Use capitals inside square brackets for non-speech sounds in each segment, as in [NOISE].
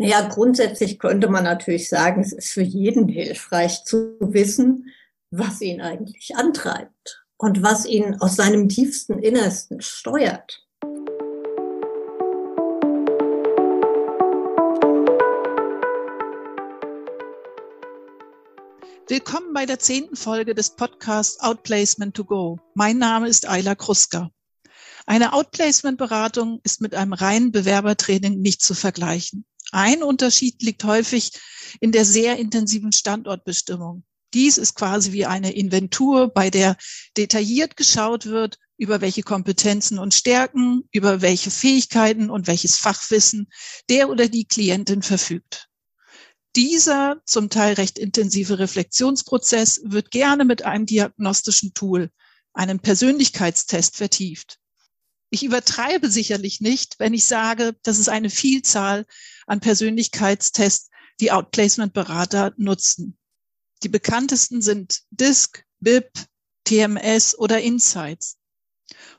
Naja, grundsätzlich könnte man natürlich sagen, es ist für jeden hilfreich zu wissen, was ihn eigentlich antreibt und was ihn aus seinem tiefsten Innersten steuert. Willkommen bei der zehnten Folge des Podcasts Outplacement to Go. Mein Name ist Ayla Kruska. Eine Outplacement-Beratung ist mit einem reinen Bewerbertraining nicht zu vergleichen. Ein Unterschied liegt häufig in der sehr intensiven Standortbestimmung. Dies ist quasi wie eine Inventur, bei der detailliert geschaut wird, über welche Kompetenzen und Stärken, über welche Fähigkeiten und welches Fachwissen der oder die Klientin verfügt. Dieser zum Teil recht intensive Reflexionsprozess wird gerne mit einem diagnostischen Tool, einem Persönlichkeitstest vertieft. Ich übertreibe sicherlich nicht, wenn ich sage, dass es eine Vielzahl an Persönlichkeitstests die Outplacement-Berater nutzen. Die bekanntesten sind DISC, BIP, TMS oder Insights.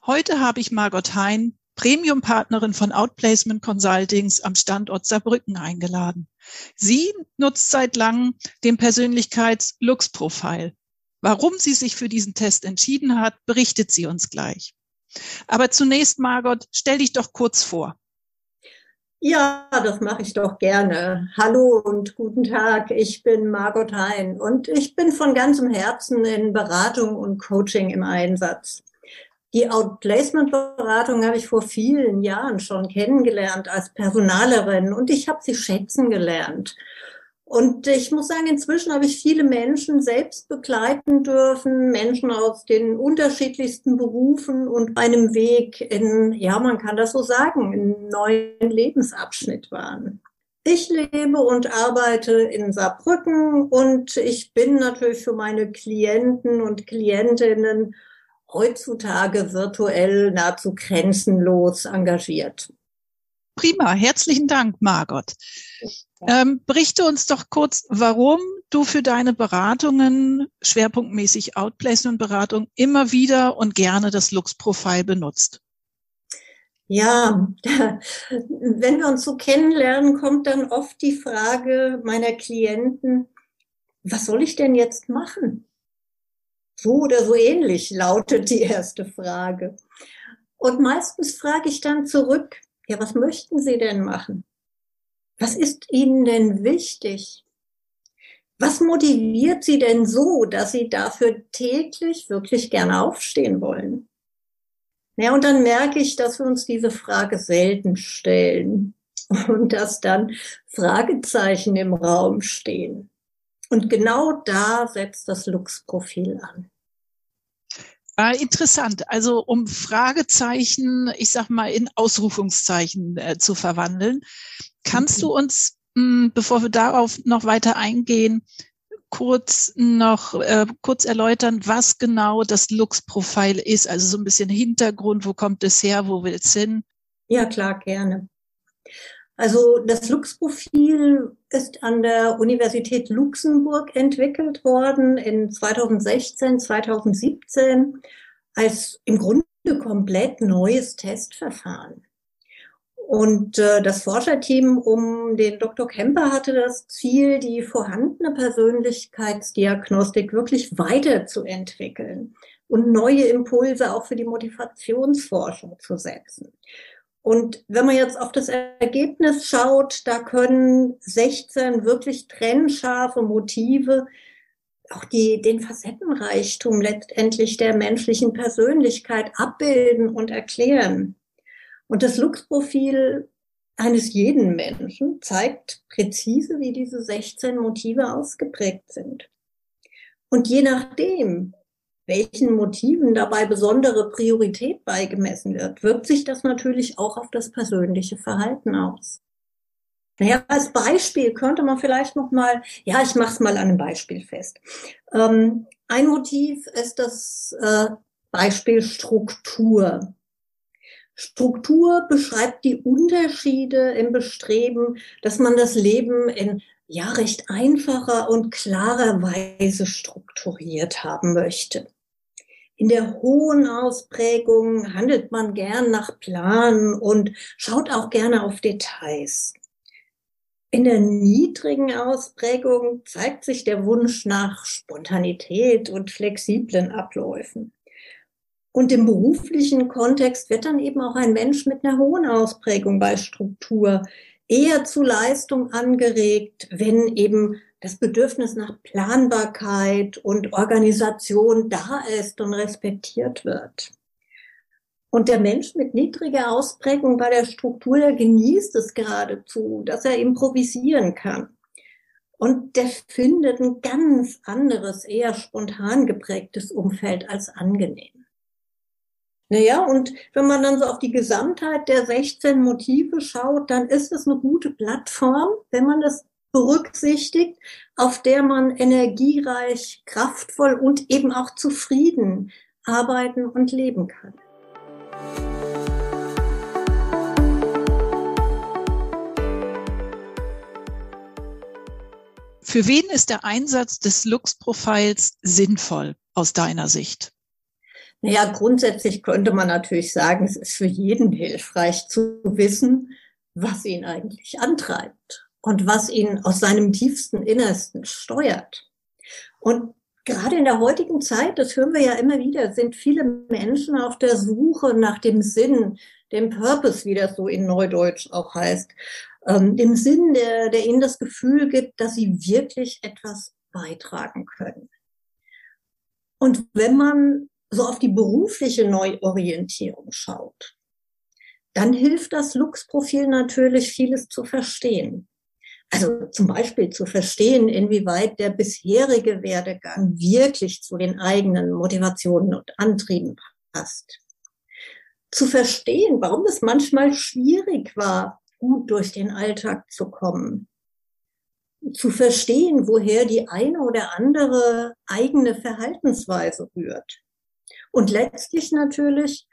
Heute habe ich Margot Hein, Premium-Partnerin von Outplacement Consultings am Standort Saarbrücken eingeladen. Sie nutzt seit langem den Persönlichkeits-Lux-Profil. Warum sie sich für diesen Test entschieden hat, berichtet sie uns gleich. Aber zunächst, Margot, stell dich doch kurz vor. Ja, das mache ich doch gerne. Hallo und guten Tag. Ich bin Margot Hein und ich bin von ganzem Herzen in Beratung und Coaching im Einsatz. Die Outplacement-Beratung habe ich vor vielen Jahren schon kennengelernt als Personalerin und ich habe sie schätzen gelernt. Und ich muss sagen, inzwischen habe ich viele Menschen selbst begleiten dürfen, Menschen aus den unterschiedlichsten Berufen und einem Weg in, ja, man kann das so sagen, einen neuen Lebensabschnitt waren. Ich lebe und arbeite in Saarbrücken und ich bin natürlich für meine Klienten und Klientinnen heutzutage virtuell nahezu grenzenlos engagiert. Prima, herzlichen Dank, Margot. Ähm, berichte uns doch kurz, warum du für deine Beratungen, schwerpunktmäßig Outplacement-Beratung, immer wieder und gerne das Lux-Profil benutzt. Ja, [LAUGHS] wenn wir uns so kennenlernen, kommt dann oft die Frage meiner Klienten, was soll ich denn jetzt machen? So oder so ähnlich lautet die erste Frage. Und meistens frage ich dann zurück, ja, was möchten Sie denn machen? Was ist Ihnen denn wichtig? Was motiviert Sie denn so, dass Sie dafür täglich wirklich gerne aufstehen wollen? Ja, und dann merke ich, dass wir uns diese Frage selten stellen [LAUGHS] und dass dann Fragezeichen im Raum stehen. Und genau da setzt das Lux-Profil an. Äh, interessant. Also um Fragezeichen, ich sag mal, in Ausrufungszeichen äh, zu verwandeln. Kannst du uns, mh, hm, bevor wir darauf noch weiter eingehen, kurz noch äh, kurz erläutern, was genau das Lux-Profil ist? Also so ein bisschen Hintergrund, wo kommt es her, wo will es hin? Ja, klar, gerne. Also das Lux-Profil ist an der Universität Luxemburg entwickelt worden in 2016, 2017 als im Grunde komplett neues Testverfahren. Und äh, das Forscherteam um den Dr. Kemper hatte das Ziel, die vorhandene Persönlichkeitsdiagnostik wirklich weiterzuentwickeln und neue Impulse auch für die Motivationsforschung zu setzen. Und wenn man jetzt auf das Ergebnis schaut, da können 16 wirklich trennscharfe Motive auch die, den Facettenreichtum letztendlich der menschlichen Persönlichkeit abbilden und erklären. Und das Lux-Profil eines jeden Menschen zeigt präzise, wie diese 16 Motive ausgeprägt sind. Und je nachdem, welchen Motiven dabei besondere Priorität beigemessen wird, wirkt sich das natürlich auch auf das persönliche Verhalten aus. Naja, als Beispiel könnte man vielleicht noch mal, ja, ich mache es mal an einem Beispiel fest. Ähm, ein Motiv ist das äh, Beispiel Struktur. Struktur beschreibt die Unterschiede im Bestreben, dass man das Leben in ja recht einfacher und klarer Weise strukturiert haben möchte. In der hohen Ausprägung handelt man gern nach Plan und schaut auch gerne auf Details. In der niedrigen Ausprägung zeigt sich der Wunsch nach Spontanität und flexiblen Abläufen. Und im beruflichen Kontext wird dann eben auch ein Mensch mit einer hohen Ausprägung bei Struktur eher zu Leistung angeregt, wenn eben das Bedürfnis nach Planbarkeit und Organisation da ist und respektiert wird. Und der Mensch mit niedriger Ausprägung bei der Struktur, der genießt es geradezu, dass er improvisieren kann. Und der findet ein ganz anderes, eher spontan geprägtes Umfeld als angenehm. Naja, und wenn man dann so auf die Gesamtheit der 16 Motive schaut, dann ist es eine gute Plattform, wenn man das berücksichtigt, auf der man energiereich, kraftvoll und eben auch zufrieden arbeiten und leben kann. Für wen ist der Einsatz des Lux-Profiles sinnvoll aus deiner Sicht? Naja, grundsätzlich könnte man natürlich sagen, es ist für jeden hilfreich zu wissen, was ihn eigentlich antreibt und was ihn aus seinem tiefsten Innersten steuert. Und gerade in der heutigen Zeit, das hören wir ja immer wieder, sind viele Menschen auf der Suche nach dem Sinn, dem Purpose, wie das so in Neudeutsch auch heißt ähm, dem Sinn, der, der ihnen das Gefühl gibt, dass sie wirklich etwas beitragen können. Und wenn man so auf die berufliche Neuorientierung schaut, dann hilft das Lux-Profil natürlich, vieles zu verstehen. Also zum Beispiel zu verstehen, inwieweit der bisherige Werdegang wirklich zu den eigenen Motivationen und Antrieben passt. Zu verstehen, warum es manchmal schwierig war, gut durch den Alltag zu kommen. Zu verstehen, woher die eine oder andere eigene Verhaltensweise rührt. Und letztlich natürlich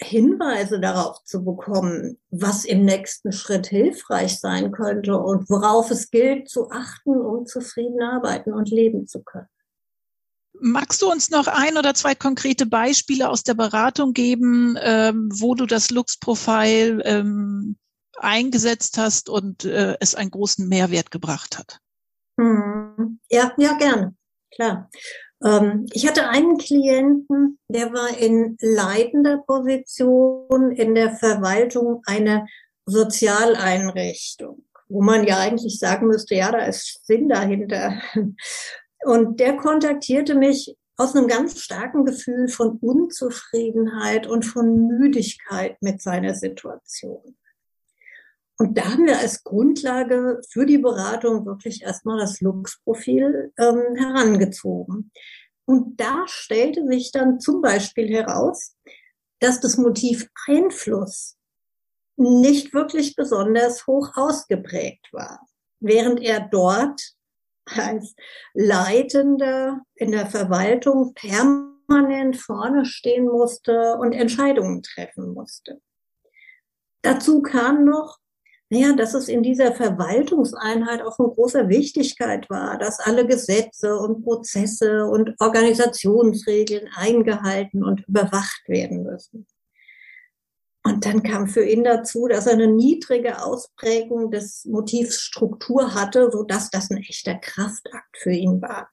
Hinweise darauf zu bekommen, was im nächsten Schritt hilfreich sein könnte und worauf es gilt zu achten, um zufrieden arbeiten und leben zu können. Magst du uns noch ein oder zwei konkrete Beispiele aus der Beratung geben, ähm, wo du das Lux-Profil ähm, eingesetzt hast und äh, es einen großen Mehrwert gebracht hat. Hm. Ja, ja, gerne. Klar. Ähm, ich hatte einen Klienten, der war in leitender Position in der Verwaltung einer Sozialeinrichtung, wo man ja eigentlich sagen müsste, ja, da ist Sinn dahinter. [LAUGHS] Und der kontaktierte mich aus einem ganz starken Gefühl von Unzufriedenheit und von Müdigkeit mit seiner Situation. Und da haben wir als Grundlage für die Beratung wirklich erstmal das Lux-Profil ähm, herangezogen. Und da stellte sich dann zum Beispiel heraus, dass das Motiv Einfluss nicht wirklich besonders hoch ausgeprägt war, während er dort als Leitender in der Verwaltung permanent vorne stehen musste und Entscheidungen treffen musste. Dazu kam noch, naja, dass es in dieser Verwaltungseinheit auch von großer Wichtigkeit war, dass alle Gesetze und Prozesse und Organisationsregeln eingehalten und überwacht werden müssen. Und dann kam für ihn dazu, dass er eine niedrige Ausprägung des Motivs Struktur hatte, so dass das ein echter Kraftakt für ihn war.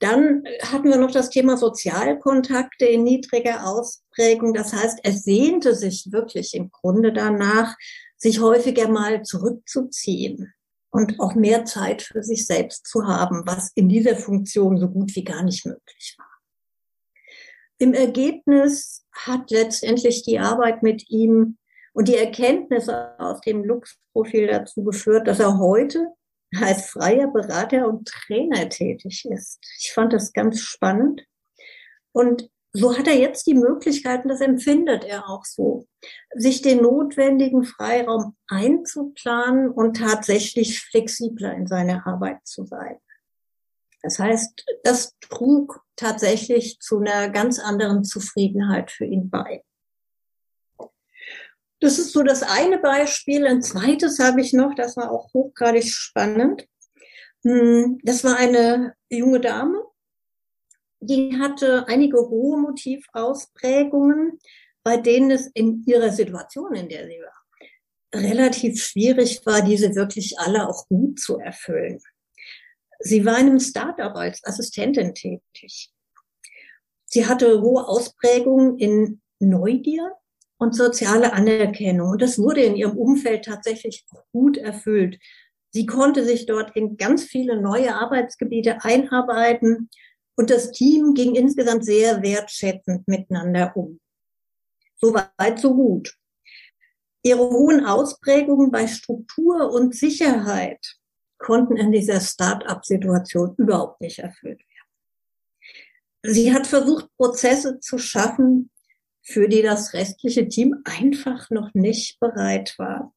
Dann hatten wir noch das Thema Sozialkontakte in niedriger Ausprägung. Das heißt, er sehnte sich wirklich im Grunde danach, sich häufiger mal zurückzuziehen und auch mehr Zeit für sich selbst zu haben, was in dieser Funktion so gut wie gar nicht möglich war. Im Ergebnis hat letztendlich die Arbeit mit ihm und die Erkenntnisse aus dem Lux-Profil dazu geführt, dass er heute als freier Berater und Trainer tätig ist. Ich fand das ganz spannend. Und so hat er jetzt die Möglichkeiten, das empfindet er auch so, sich den notwendigen Freiraum einzuplanen und tatsächlich flexibler in seiner Arbeit zu sein. Das heißt, das trug tatsächlich zu einer ganz anderen Zufriedenheit für ihn bei. Das ist so das eine Beispiel. Ein zweites habe ich noch, das war auch hochgradig spannend. Hm, das war eine junge Dame, die hatte einige hohe Motivausprägungen, bei denen es in ihrer Situation, in der sie war, relativ schwierig war, diese wirklich alle auch gut zu erfüllen. Sie war in einem Startup als Assistentin tätig. Sie hatte hohe Ausprägungen in Neugier und soziale Anerkennung. Und das wurde in ihrem Umfeld tatsächlich gut erfüllt. Sie konnte sich dort in ganz viele neue Arbeitsgebiete einarbeiten und das Team ging insgesamt sehr wertschätzend miteinander um. So weit, so gut. Ihre hohen Ausprägungen bei Struktur und Sicherheit konnten in dieser Start-up-Situation überhaupt nicht erfüllt werden. Sie hat versucht, Prozesse zu schaffen, für die das restliche Team einfach noch nicht bereit war.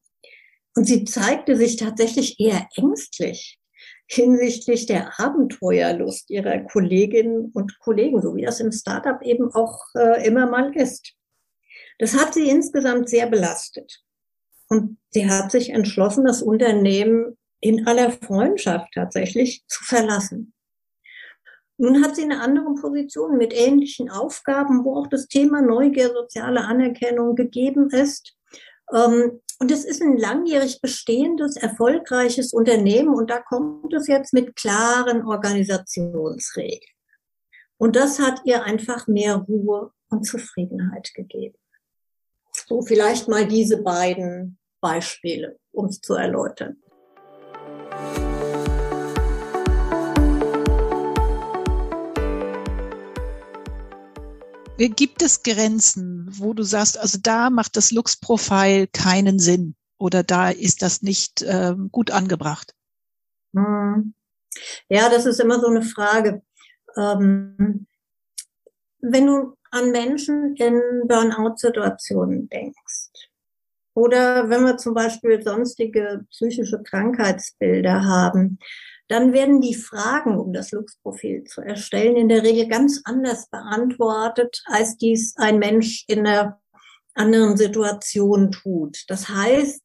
Und sie zeigte sich tatsächlich eher ängstlich hinsichtlich der Abenteuerlust ihrer Kolleginnen und Kollegen, so wie das im Startup eben auch äh, immer mal ist. Das hat sie insgesamt sehr belastet. Und sie hat sich entschlossen, das Unternehmen in aller Freundschaft tatsächlich zu verlassen. Nun hat sie eine andere Position mit ähnlichen Aufgaben, wo auch das Thema Neugier, soziale Anerkennung gegeben ist. Ähm, und es ist ein langjährig bestehendes, erfolgreiches Unternehmen und da kommt es jetzt mit klaren Organisationsregeln. Und das hat ihr einfach mehr Ruhe und Zufriedenheit gegeben. So vielleicht mal diese beiden Beispiele, um es zu erläutern. Gibt es Grenzen, wo du sagst, also da macht das Lux-Profil keinen Sinn oder da ist das nicht äh, gut angebracht? Hm. Ja, das ist immer so eine Frage. Ähm, wenn du an Menschen in Burnout-Situationen denkst oder wenn wir zum Beispiel sonstige psychische Krankheitsbilder haben, dann werden die Fragen, um das Lux-Profil zu erstellen, in der Regel ganz anders beantwortet, als dies ein Mensch in einer anderen Situation tut. Das heißt,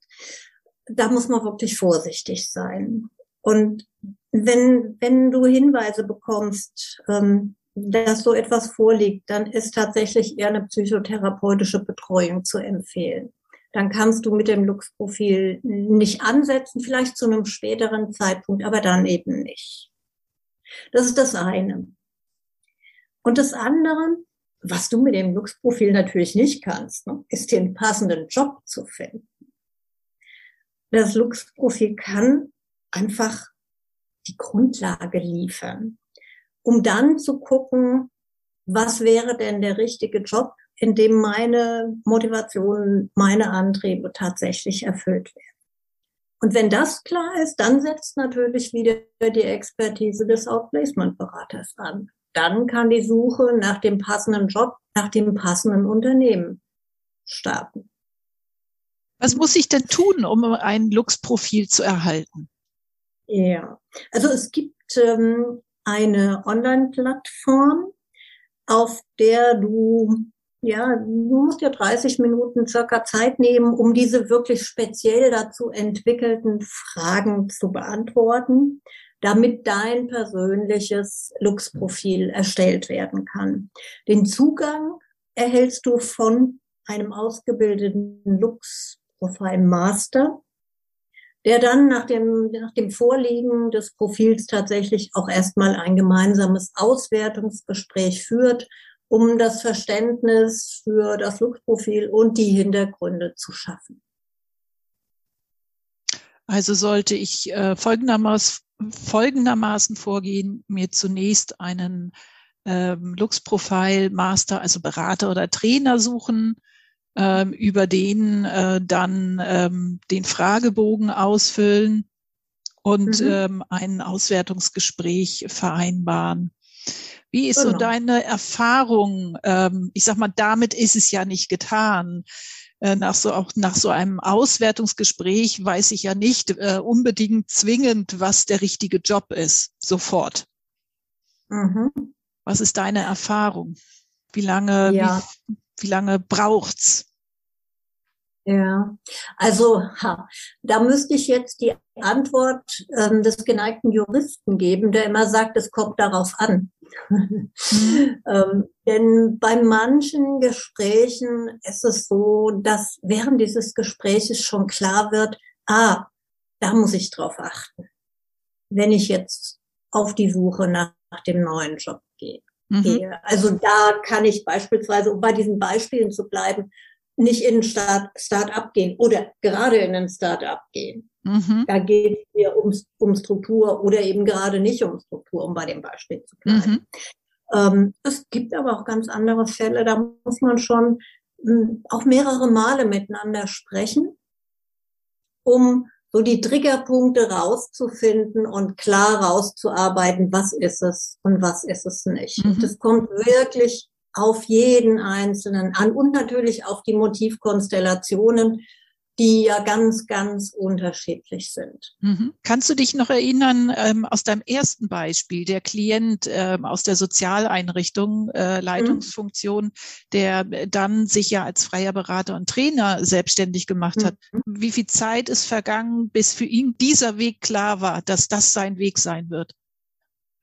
da muss man wirklich vorsichtig sein. Und wenn, wenn du Hinweise bekommst, ähm, dass so etwas vorliegt, dann ist tatsächlich eher eine psychotherapeutische Betreuung zu empfehlen dann kannst du mit dem Lux-Profil nicht ansetzen, vielleicht zu einem späteren Zeitpunkt, aber dann eben nicht. Das ist das eine. Und das andere, was du mit dem Lux-Profil natürlich nicht kannst, ne, ist den passenden Job zu finden. Das Lux-Profil kann einfach die Grundlage liefern, um dann zu gucken, was wäre denn der richtige Job, in dem meine Motivation, meine Antriebe tatsächlich erfüllt werden. Und wenn das klar ist, dann setzt natürlich wieder die Expertise des Outplacement-Beraters an. Dann kann die Suche nach dem passenden Job, nach dem passenden Unternehmen starten. Was muss ich denn tun, um ein Lux-Profil zu erhalten? Ja, also es gibt ähm, eine Online-Plattform, auf der du ja, du musst ja 30 Minuten circa Zeit nehmen, um diese wirklich speziell dazu entwickelten Fragen zu beantworten, damit dein persönliches Lux-Profil erstellt werden kann. Den Zugang erhältst du von einem ausgebildeten Lux-Profil Master, der dann nach dem, nach dem Vorliegen des Profils tatsächlich auch erstmal ein gemeinsames Auswertungsgespräch führt um das Verständnis für das Lookprofil und die Hintergründe zu schaffen. Also sollte ich äh, folgendermaßen, folgendermaßen vorgehen, mir zunächst einen ähm, Lux-Profil Master, also Berater oder Trainer suchen, ähm, über den äh, dann ähm, den Fragebogen ausfüllen und mhm. ähm, ein Auswertungsgespräch vereinbaren. Wie ist genau. so deine Erfahrung? Ähm, ich sag mal, damit ist es ja nicht getan. Äh, nach so auch nach so einem Auswertungsgespräch weiß ich ja nicht äh, unbedingt zwingend, was der richtige Job ist, sofort. Mhm. Was ist deine Erfahrung? Wie lange, ja. wie, wie lange braucht's? Ja, also ha, da müsste ich jetzt die Antwort ähm, des geneigten Juristen geben, der immer sagt, es kommt darauf an. Mhm. [LAUGHS] ähm, denn bei manchen Gesprächen ist es so, dass während dieses Gespräches schon klar wird, ah, da muss ich drauf achten, wenn ich jetzt auf die Suche nach, nach dem neuen Job gehe. Mhm. Also da kann ich beispielsweise, um bei diesen Beispielen zu bleiben, nicht in ein Start-up gehen oder gerade in ein Start-up gehen. Mhm. Da geht es hier um, um Struktur oder eben gerade nicht um Struktur, um bei dem Beispiel zu bleiben. Mhm. Ähm, es gibt aber auch ganz andere Fälle, da muss man schon mh, hm, auch mehrere Male miteinander sprechen, um so die Triggerpunkte rauszufinden und klar rauszuarbeiten, was ist es und was ist es nicht. Mhm. Das kommt wirklich auf jeden Einzelnen an und natürlich auf die Motivkonstellationen, die ja ganz, ganz unterschiedlich sind. Mhm. Kannst du dich noch erinnern ähm, aus deinem ersten Beispiel, der Klient ähm, aus der Sozialeinrichtung, äh, Leitungsfunktion, mhm. der dann sich ja als freier Berater und Trainer selbstständig gemacht hat. Mhm. Wie viel Zeit ist vergangen, bis für ihn dieser Weg klar war, dass das sein Weg sein wird?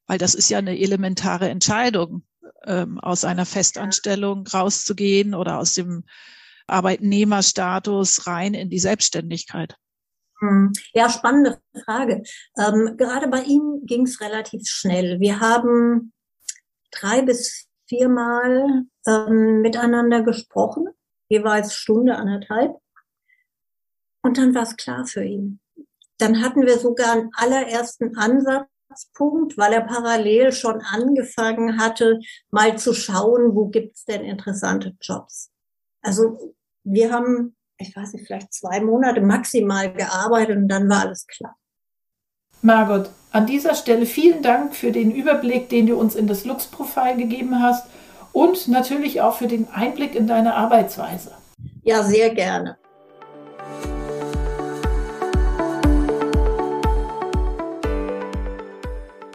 Weil das ist ja eine elementare Entscheidung, ähm, aus einer Festanstellung rauszugehen oder aus dem Arbeitnehmerstatus rein in die Selbstständigkeit? Hm. Ja, spannende Frage. Ähm, gerade bei Ihnen ging es relativ schnell. Wir haben drei bis viermal ähm, miteinander gesprochen, jeweils Stunde, anderthalb. Und dann war es klar für ihn. Dann hatten wir sogar einen allerersten Ansatzpunkt, weil er parallel schon angefangen hatte, mal zu schauen, wo gibt's denn interessante Jobs. Also wir haben, ich weiß nicht, vielleicht zwei Monate maximal gearbeitet und dann war alles klar. Margot, an dieser Stelle vielen Dank für den Überblick, den du uns in das Lux-Profil gegeben hast und natürlich auch für den Einblick in deine Arbeitsweise. Ja, sehr gerne.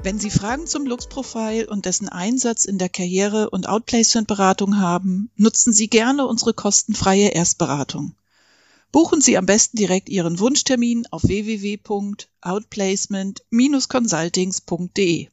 Wenn Sie Fragen zum Lux-Profil und dessen Einsatz in der Karriere- und Outplacement-Beratung haben, nutzen Sie gerne unsere kostenfreie Erstberatung. Buchen Sie am besten direkt Ihren Wunschtermin auf www.outplacement-consultings.de.